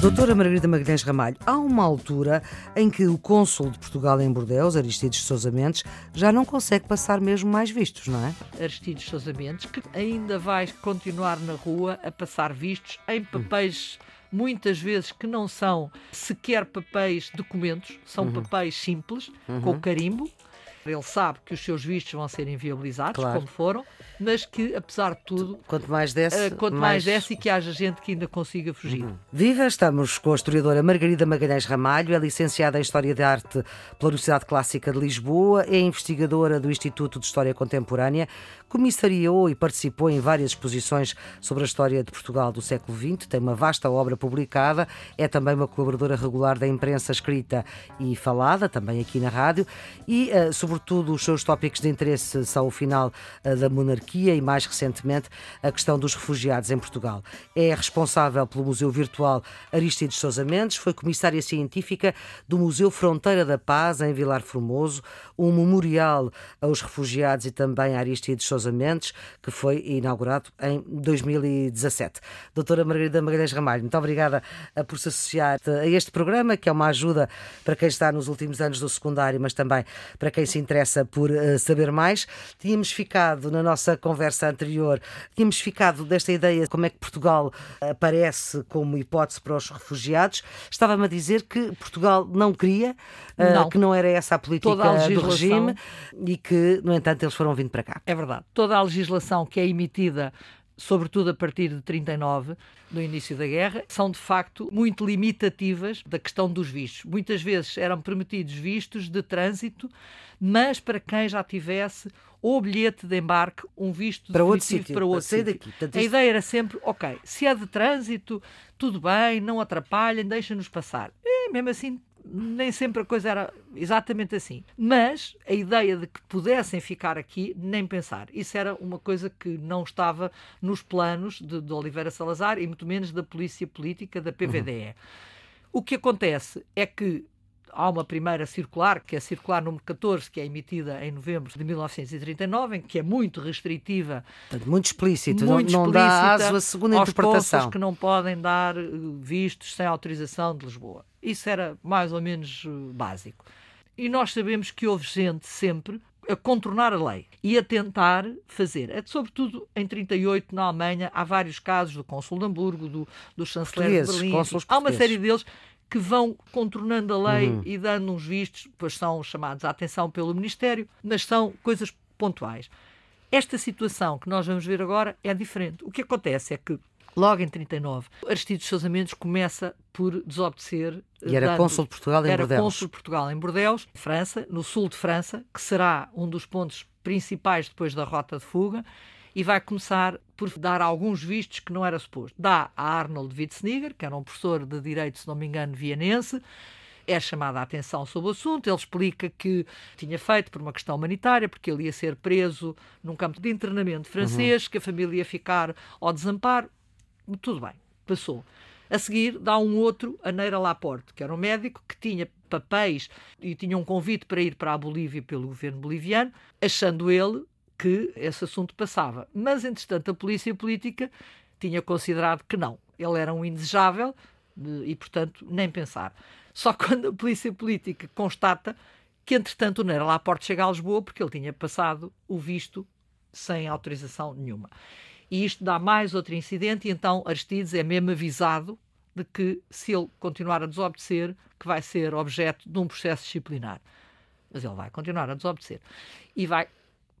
Doutora Margarida Magalhães Ramalho, há uma altura em que o cônsul de Portugal em Bordeus, Aristides Sousa Mendes, já não consegue passar mesmo mais vistos, não é? Aristides Sousa Mendes, que ainda vai continuar na rua a passar vistos em papéis. Muitas vezes que não são sequer papéis documentos, são Uhum. papéis simples, com carimbo. Ele sabe que os seus vistos vão ser inviabilizados, Claro. como foram, mas que, apesar de tudo, Quanto mais desse, eh, quanto mais desce e que haja gente que ainda consiga fugir. Viva, estamos com a historiadora Margarida Magalhães Ramalho, é licenciada em História de Arte pela Universidade Clássica de Lisboa, é investigadora do Instituto de História Contemporânea, comissariou e participou em várias exposições sobre a história de Portugal do século XX, tem uma vasta obra publicada, é também uma colaboradora regular da imprensa escrita e falada, também aqui na rádio, e, eh, sobretudo, os seus tópicos de interesse são o final eh, da monarquia e, mais recentemente, a questão dos refugiados em Portugal. É responsável pelo Museu Virtual Aristides Sousa Mendes, foi comissária científica do Museu Fronteira da Paz, em Vilar Formoso, um memorial aos refugiados e também a Aristides Sousa Mendes, que foi inaugurado em 2017. Doutora Margarida Magalhães Ramalho, muito obrigada eh, por se associar a este programa, que é uma ajuda para quem está nos últimos anos do secundário, mas também para quem se interessa por eh, saber mais. Tínhamos ficado na nossa conversa anterior, tínhamos ficado desta ideia de como é que Portugal aparece como hipótese para os refugiados. Estava-me a dizer que Portugal não queria, eh, Não. que não era essa a política a do regime e que, no entanto, eles foram vindo para cá. É verdade. Toda a legislação que é emitida, sobretudo a partir de 39, no início da guerra, são de facto muito limitativas da questão dos vistos. Muitas vezes eram permitidos vistos de trânsito, mas para quem já tivesse ou bilhete de embarque, um visto Para outro sítio, para outro sair sítio. daqui. Portanto, A isto- ideia era sempre, ok, se é de trânsito, tudo bem, não atrapalhem, deixem-nos passar. E, mesmo assim, nem sempre a coisa era exatamente assim. Mas a ideia de que pudessem ficar aqui, nem pensar. Isso era uma coisa que não estava nos planos de, de Oliveira Salazar e muito menos da Polícia Política, da PVDE. O que acontece é que há uma primeira circular, que é a circular número 14, que é emitida em novembro de 1939, em que é muito restritiva muito explícito, não- muito não, dá explícita aso a segunda aos interpretação. que não podem dar eh, vistos sem autorização de Lisboa. Isso era mais ou menos eh, básico. E nós sabemos que houve gente sempre a contornar a lei e a tentar fazer. É, Sobretudo em 38, na Alemanha, há vários casos do cônsul de Hamburgo, do, do chanceler de Berlim. Há uma série deles que vão contornando a lei Uhum. e dando uns vistos, depois são chamados à atenção pelo Ministério, mas são coisas pontuais. Esta situação que nós vamos ver agora é diferente. O que acontece é que, logo em 39, Aristides Sousa Mendes começa por desobedecer. E era dando- cônsul de Portugal em era Bordeaux. cônsul de Portugal em Bordeaux, França, no sul de França, que será um dos pontos principais depois da rota de fuga, e vai começar por dar alguns vistos que não era suposto. Dá a Arnold Witzniger, que era um professor de direito, se não me engano, vienense, é chamada a atenção sobre o assunto. Ele explica que tinha feito por uma questão humanitária, porque ele ia ser preso num campo de internamento francês, que a família ia ficar ao desamparo. Tudo bem, passou. A seguir, dá um outro, a Neira Laporte, que era um médico que tinha papéis e tinha um convite para ir para a Bolívia pelo governo boliviano, achando ele que esse assunto passava. Mas, entretanto, a polícia política tinha considerado que não. Ele era um indesejável e, portanto, nem pensar. Só quando a polícia política constata que, entretanto, o Neira Laporte chega a Lisboa porque ele tinha passado o visto sem autorização nenhuma. E isto dá mais outro incidente, e então Aristides é mesmo avisado de que, se ele continuar a desobedecer, que vai ser objeto de um processo disciplinar. Mas ele vai continuar a desobedecer. E vai,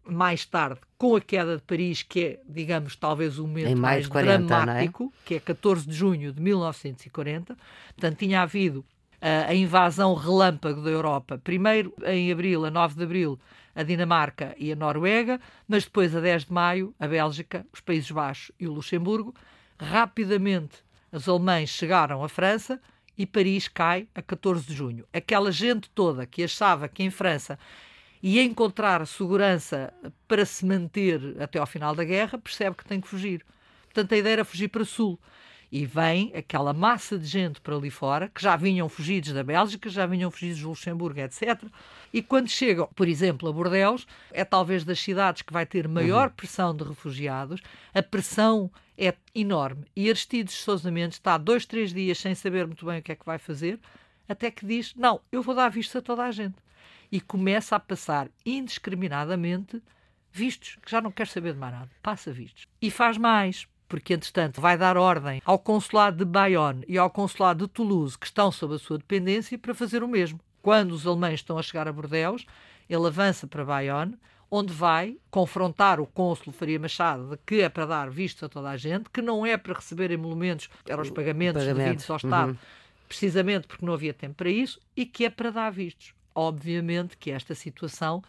mais tarde, com a queda de Paris, que é, digamos, talvez o momento mais de 40, não é? dramático, que é 14 de junho de 1940. Portanto, tinha havido ah, a invasão relâmpago da Europa, primeiro em abril, a 9 de abril, a Dinamarca e a Noruega, mas depois, a 10 de maio, a Bélgica, os Países Baixos e o Luxemburgo. Rapidamente, os alemães chegaram à França e Paris cai a 14 de junho. Aquela gente toda que achava que em França ia encontrar segurança para se manter até ao final da guerra, percebe que tem que fugir. Portanto, a ideia era fugir para sul. E vem aquela massa de gente para ali fora, que já vinham fugidos da Bélgica, já vinham fugidos do Luxemburgo, etc. E quando chegam, por exemplo, a Bordeus, é talvez das cidades que vai ter maior uhum. pressão de refugiados. A pressão é enorme. E Aristides Sousa Mendes está dois, três dias sem saber muito bem o que é que vai fazer, até que diz: Não, eu vou dar visto a toda a gente. E começa a passar indiscriminadamente vistos, que já não quer saber de mais nada. Passa vistos. E faz mais porque, entretanto, vai dar ordem ao consulado de Bayonne e ao consulado de Toulouse, que estão sob a sua dependência, para fazer o mesmo. Quando os alemães estão a chegar a Bordeus, ele avança para Bayonne, onde vai confrontar o cônsul Faria Machado de que é para dar vistos a toda a gente, que não é para receber emolumentos, eram os pagamentos Pagamento. devidos ao Estado, uhum. precisamente porque não havia tempo para isso, e que é para dar vistos. Obviamente que esta situação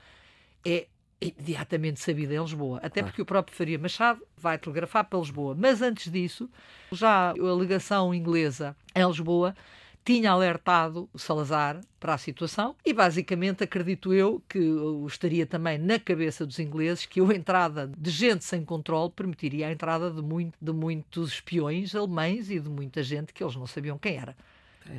é imediatamente sabida em Lisboa. Até porque o próprio Faria Machado vai telegrafar para Lisboa. Mas antes disso, já a legação inglesa em Lisboa tinha alertado Salazar para a situação e basicamente acredito eu que estaria também na cabeça dos ingleses que a entrada de gente sem controle permitiria a entrada de, muito, de muitos espiões alemães e de muita gente que eles não sabiam quem era.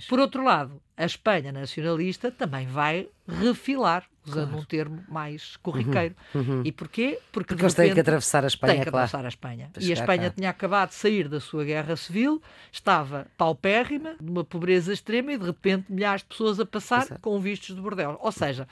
Por outro lado, a Espanha nacionalista também vai refilar, usando claro. um termo mais corriqueiro. Uhum, uhum. E porquê? Porque, Porque eles têm que atravessar a Espanha, têm que claro. atravessar a Espanha. e a Espanha cá. tinha acabado de sair da sua guerra civil, estava paupérrima, numa pobreza extrema, e de repente milhares de pessoas a passar Exato. com vistos de bordel. Ou seja,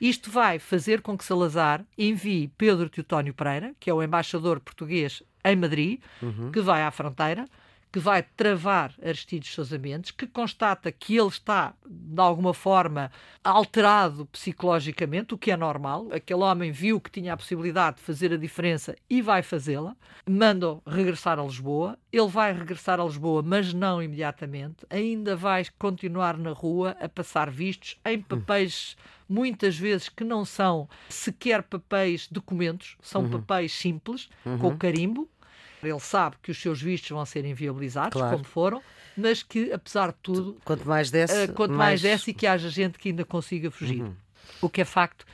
isto vai fazer com que Salazar envie Pedro Teutónio Pereira, que é o embaixador português em Madrid, uhum. que vai à fronteira, que vai travar Aristides Sousa Mendes, que constata que ele está, de alguma forma, alterado psicologicamente, o que é normal. Aquele homem viu que tinha a possibilidade de fazer a diferença e vai fazê-la. Manda-o regressar a Lisboa. Ele vai regressar a Lisboa, mas não imediatamente. Ainda vai continuar na rua a passar vistos em papéis muitas vezes que não são sequer papéis documentos, são uhum. papéis simples, uhum. com carimbo, ele sabe que os seus vistos vão ser inviabilizados, claro. como foram, mas que, apesar de tudo, quanto mais desce, uh, quanto mais... mais desce e que haja gente que ainda consiga fugir. Uhum. O que é facto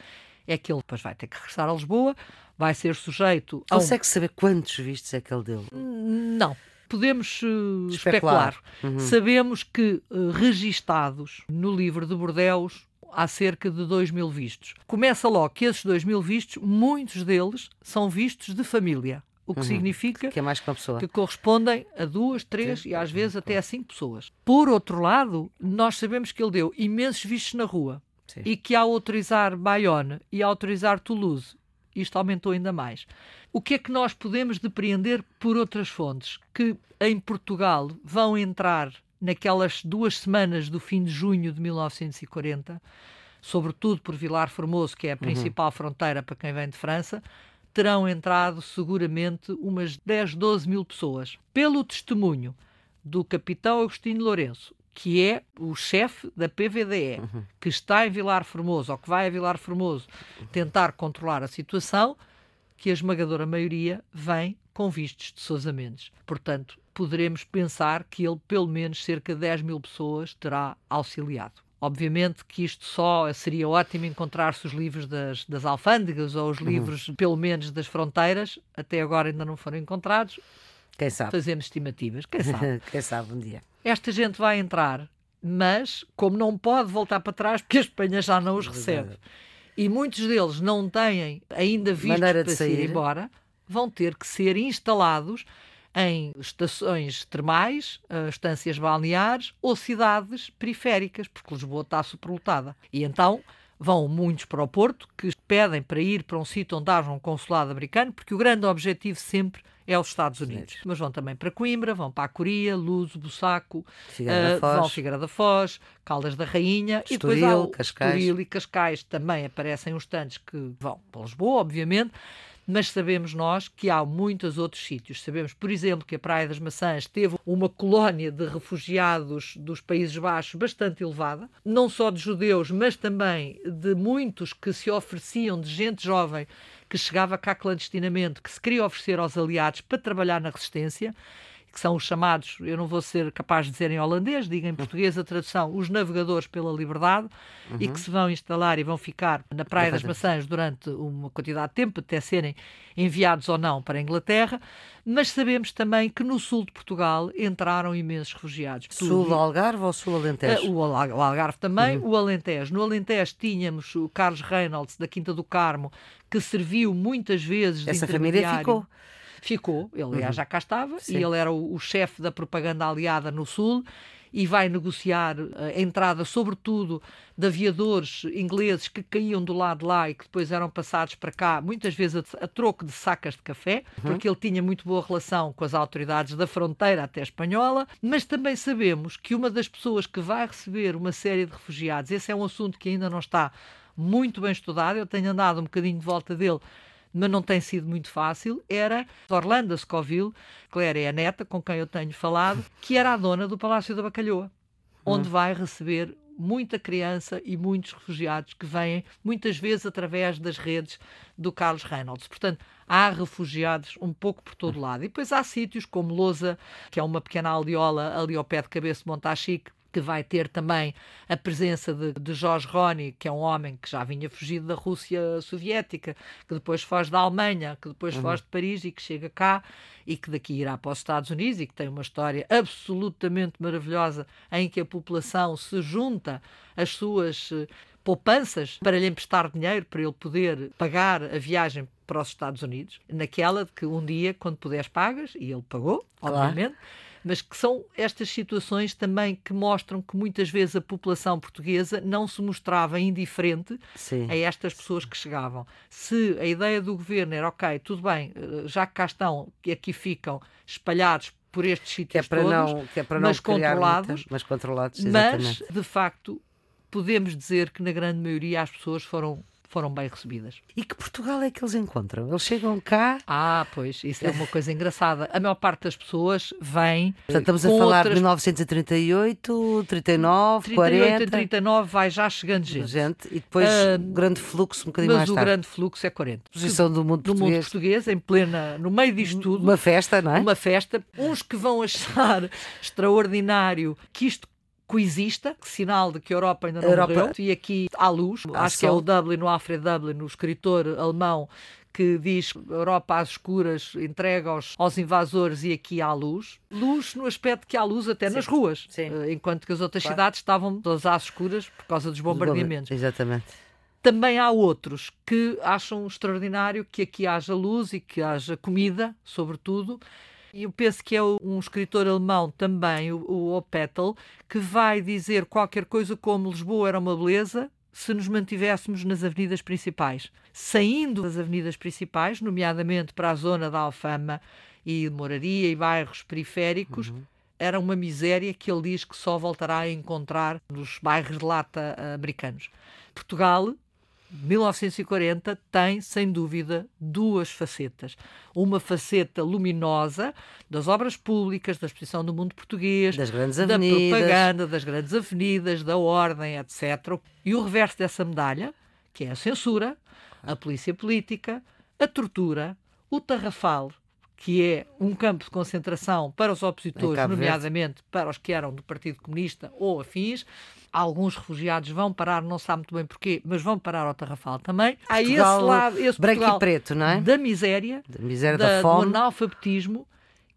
é que ele depois vai ter que regressar a Lisboa, vai ser sujeito a. Consegue um... saber quantos vistos é que ele deu? Não. Podemos uh, especular. especular. Uhum. Sabemos que uh, registados no livro de Bordeus há cerca de 2 mil vistos. Começa logo que esses 2 mil vistos, muitos deles são vistos de família o que uhum. significa que, é mais que, uma pessoa. que correspondem a duas, três Sim. e às vezes até a cinco pessoas. Por outro lado, nós sabemos que ele deu imensos vistos na rua Sim. e que ao autorizar Bayonne e ao autorizar Toulouse, isto aumentou ainda mais. O que é que nós podemos depreender por outras fontes? Que em Portugal vão entrar naquelas duas semanas do fim de junho de 1940, sobretudo por Vilar Formoso, que é a uhum. principal uhum. fronteira para quem vem de França, terão entrado seguramente umas 10, 12 mil pessoas. Pelo testemunho do capitão Agostinho Lourenço, que é o chefe da PVDE, uhum. que está em Vilar Formoso, ou que vai a Vilar Formoso tentar controlar a situação, que a esmagadora maioria vem com vistos de Sousa Mendes. Portanto, poderemos pensar que ele, pelo menos, cerca de 10 mil pessoas terá auxiliado. Obviamente que isto só seria ótimo encontrar-se os livros das, das alfândegas ou os uhum. livros, uhum. pelo menos, das fronteiras. Até agora ainda não foram encontrados. Quem sabe? Fazemos estimativas. Quem sabe? Quem sabe um dia. Esta gente vai entrar, mas como não pode voltar para trás, porque a Espanha já não os recebe. E muitos deles não têm ainda visto para sair. ir embora, vão ter que ser instalados em estações termais, eh, estâncias balneares ou cidades periféricas, porque Lisboa está superlotada. E então vão muitos para o Porto, que pedem para ir para um sítio onde haja um consulado americano, porque o grande objetivo sempre é os Estados Unidos. Sim. Mas vão também para Coimbra, vão para a Coria, Luso, Bussaco, uh, vão Figueira da Foz, Caldas da Rainha Estoril, e depois há o Cascais. Estoril e Cascais também aparecem os tantos que vão para Lisboa, obviamente, mas sabemos nós que há muitos outros sítios. Sabemos, por exemplo, que a Praia das Maçãs teve uma colónia de refugiados dos Países Baixos bastante elevada, não só de judeus, mas também de muitos que se ofereciam, de gente jovem que chegava cá clandestinamente, que se queria oferecer aos aliados para trabalhar na resistência. Que são os chamados, eu não vou ser capaz de dizer em holandês, diga em português a tradução, os navegadores pela liberdade, uhum. e que se vão instalar e vão ficar na Praia das Maçãs durante uma quantidade de tempo, até serem enviados ou não para a Inglaterra, mas sabemos também que no sul de Portugal entraram imensos refugiados. Sul do Algarve ou sul Alentejo? Uh, o Algarve também, uhum. o Alentejo. No Alentejo tínhamos o Carlos Reynolds, da Quinta do Carmo, que serviu muitas vezes Essa família ficou? Ficou, ele aliás uhum. já cá estava, Sim. e ele era o, o chefe da propaganda aliada no Sul e vai negociar a entrada, sobretudo, de aviadores ingleses que caíam do lado de lá e que depois eram passados para cá, muitas vezes a, a troco de sacas de café, uhum. porque ele tinha muito boa relação com as autoridades da fronteira até espanhola. Mas também sabemos que uma das pessoas que vai receber uma série de refugiados, esse é um assunto que ainda não está muito bem estudado, eu tenho andado um bocadinho de volta dele mas não tem sido muito fácil, era Orlando Scoville, que era a neta com quem eu tenho falado, que era a dona do Palácio da Bacalhoa, onde hum. vai receber muita criança e muitos refugiados que vêm muitas vezes através das redes do Carlos Reynolds. Portanto, há refugiados um pouco por todo lado. E depois há sítios como Lousa, que é uma pequena aldeola ali ao pé de Cabeça de Montachique, que vai ter também a presença de, de Jorge Roni, que é um homem que já vinha fugido da Rússia soviética, que depois foge da Alemanha, que depois uhum. foge de Paris e que chega cá e que daqui irá para os Estados Unidos e que tem uma história absolutamente maravilhosa em que a população se junta às suas eh, poupanças para lhe emprestar dinheiro para ele poder pagar a viagem para os Estados Unidos, naquela de que um dia, quando puderes, pagas, e ele pagou, claro. obviamente mas que são estas situações também que mostram que muitas vezes a população portuguesa não se mostrava indiferente Sim. a estas pessoas que chegavam. Se a ideia do governo era, ok, tudo bem, eh, já que cá estão, que aqui ficam espalhados por estes sítios que é para todos, não, que é para não mas, controlados, muita, mas controlados, mas de facto podemos dizer que na grande maioria as pessoas foram foram bem recebidas. E que Portugal é que eles encontram? Eles chegam cá. Ah, pois, isso é uma coisa engraçada. A maior parte das pessoas vem. Portanto, estamos a falar outras... de 1938, 39, 38 40. 39 vai já chegando gente. gente e depois uh, grande fluxo um bocadinho mais tarde. Mas o grande fluxo é 40. Posição do mundo do português. mundo português, em plena, no meio disto tudo. Uma festa, não é? Uma festa. Uns que vão achar extraordinário que isto coexista, sinal de que a Europa ainda não Europa... morreu, e aqui há luz, há acho sol. que é o Dublin, o Alfred Dublin, o escritor alemão, que diz que a Europa às escuras entrega aos, aos invasores e aqui há luz. Luz no aspecto que há luz até Sim. nas ruas, Sim. Eh, enquanto que as outras claro. cidades estavam todas às escuras por causa dos bombardeamentos. Exatamente. Também há outros que acham extraordinário que aqui haja luz e que haja comida, sobretudo, e eu penso que é um escritor alemão também, o, o Opetl, que vai dizer qualquer coisa como Lisboa era uma beleza se nos mantivéssemos nas avenidas principais. Saindo das avenidas principais, nomeadamente para a zona da Alfama e Moraria e bairros periféricos, uhum. era uma miséria que ele diz que só voltará a encontrar nos bairros de lata americanos. Portugal 1940 tem, sem dúvida, duas facetas. Uma faceta luminosa das obras públicas, da exposição do mundo português, das grandes da propaganda, das grandes avenidas, da ordem, etc. E o reverso dessa medalha, que é a censura, a polícia política, a tortura, o tarrafal, que é um campo de concentração para os opositores, nomeadamente para os que eram do Partido Comunista ou afins. Alguns refugiados vão parar, não sabe muito bem porquê, mas vão parar ao Tarrafal também. Há esse lado, esse branco Portugal e preto, não é? Da miséria, da miséria da, da fome, do analfabetismo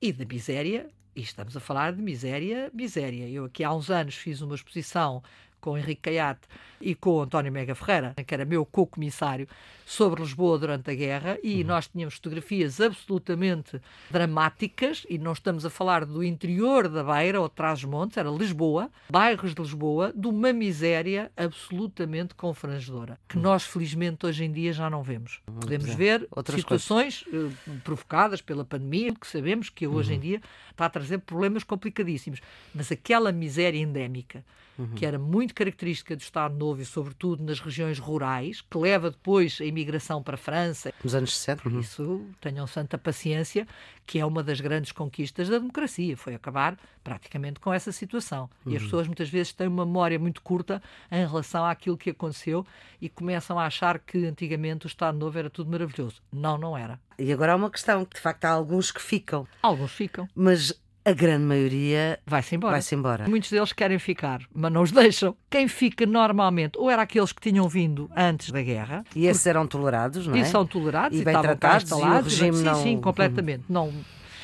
e da miséria. E estamos a falar de miséria, miséria. Eu aqui há uns anos fiz uma exposição com Henrique Caiate e com António Mega Ferreira, que era meu co-comissário, sobre Lisboa durante a guerra, e uhum. nós tínhamos fotografias absolutamente dramáticas, e não estamos a falar do interior da Beira ou de Trás-os-Montes, era Lisboa, bairros de Lisboa, de uma miséria absolutamente confrangedora, que uhum. nós, felizmente, hoje em dia já não vemos. Uhum. Podemos ver Outras situações uh, provocadas pela pandemia, que sabemos que hoje em uhum. dia está a trazer problemas complicadíssimos, mas aquela miséria endémica, uhum. que era muito característica do Estado Novo e, sobretudo, nas regiões rurais, que leva depois a imigração para a França. Nos anos 60. Por isso, tenham santa paciência, que é uma das grandes conquistas da democracia, foi acabar praticamente com essa situação. Uhum. E as uhum. pessoas muitas vezes têm uma memória muito curta em relação àquilo que aconteceu e começam a achar que antigamente o Estado Novo era tudo maravilhoso. Não, não era. E agora há uma questão, que de facto há alguns que ficam. Alguns ficam. Mas a grande maioria vai-se embora. vai embora. Muitos deles querem ficar, mas não os deixam. Quem fica normalmente, ou era aqueles que tinham vindo antes da guerra. E esses eram tolerados, não é? E são tolerados e, e, bem estavam tratados, e o regime sim, não... sim, completamente. Não,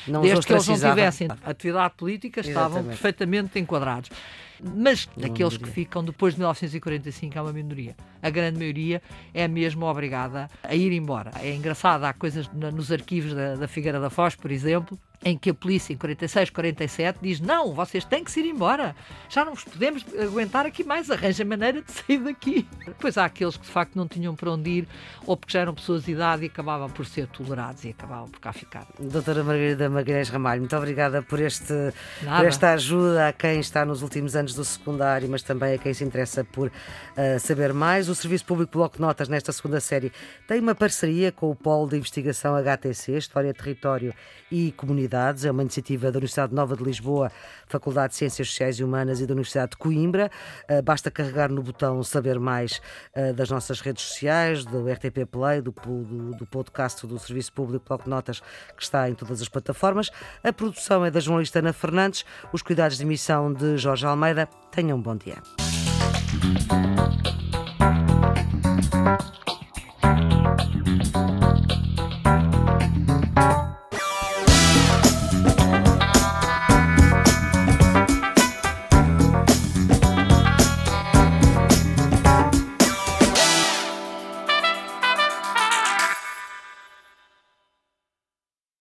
não Desde que eles não tivessem atividade política, estavam Exatamente. perfeitamente enquadrados. Mas daqueles que ficam depois de 1945 é uma minoria. A grande maioria é mesmo obrigada a ir embora. É engraçado, há coisas nos arquivos da, da Figueira da Foz, por exemplo, em que a polícia em 46, 47 diz não, vocês têm que se ir embora. Já não vos podemos aguentar aqui mais, arranja maneira de sair daqui. Depois há aqueles que de facto não tinham para onde ir ou porque já eram pessoas de idade e acabavam por ser tolerados e acabavam por cá ficar. Doutora Margarida Magalhães Ramalho, muito obrigada por, este, Nada. por esta ajuda a quem está nos últimos anos do secundário, mas também a quem se interessa por ah, saber mais. O Serviço Público Bloco de Notas, nesta segunda série, tem uma parceria com o Polo de Investigação HTC, História, Território e Comunidades. É uma iniciativa da Universidade Nova de Lisboa, Faculdade de Ciências Sociais e Humanas e da Universidade de Coimbra. Ah, basta carregar no botão Saber Mais ah, das nossas redes sociais, do RTP Play, do, do, do podcast do Serviço Público Bloco de Notas, que está em todas as plataformas. A produção é da jornalista Ana Fernandes, os cuidados de emissão de Jorge Almeida. Tenham um bom dia.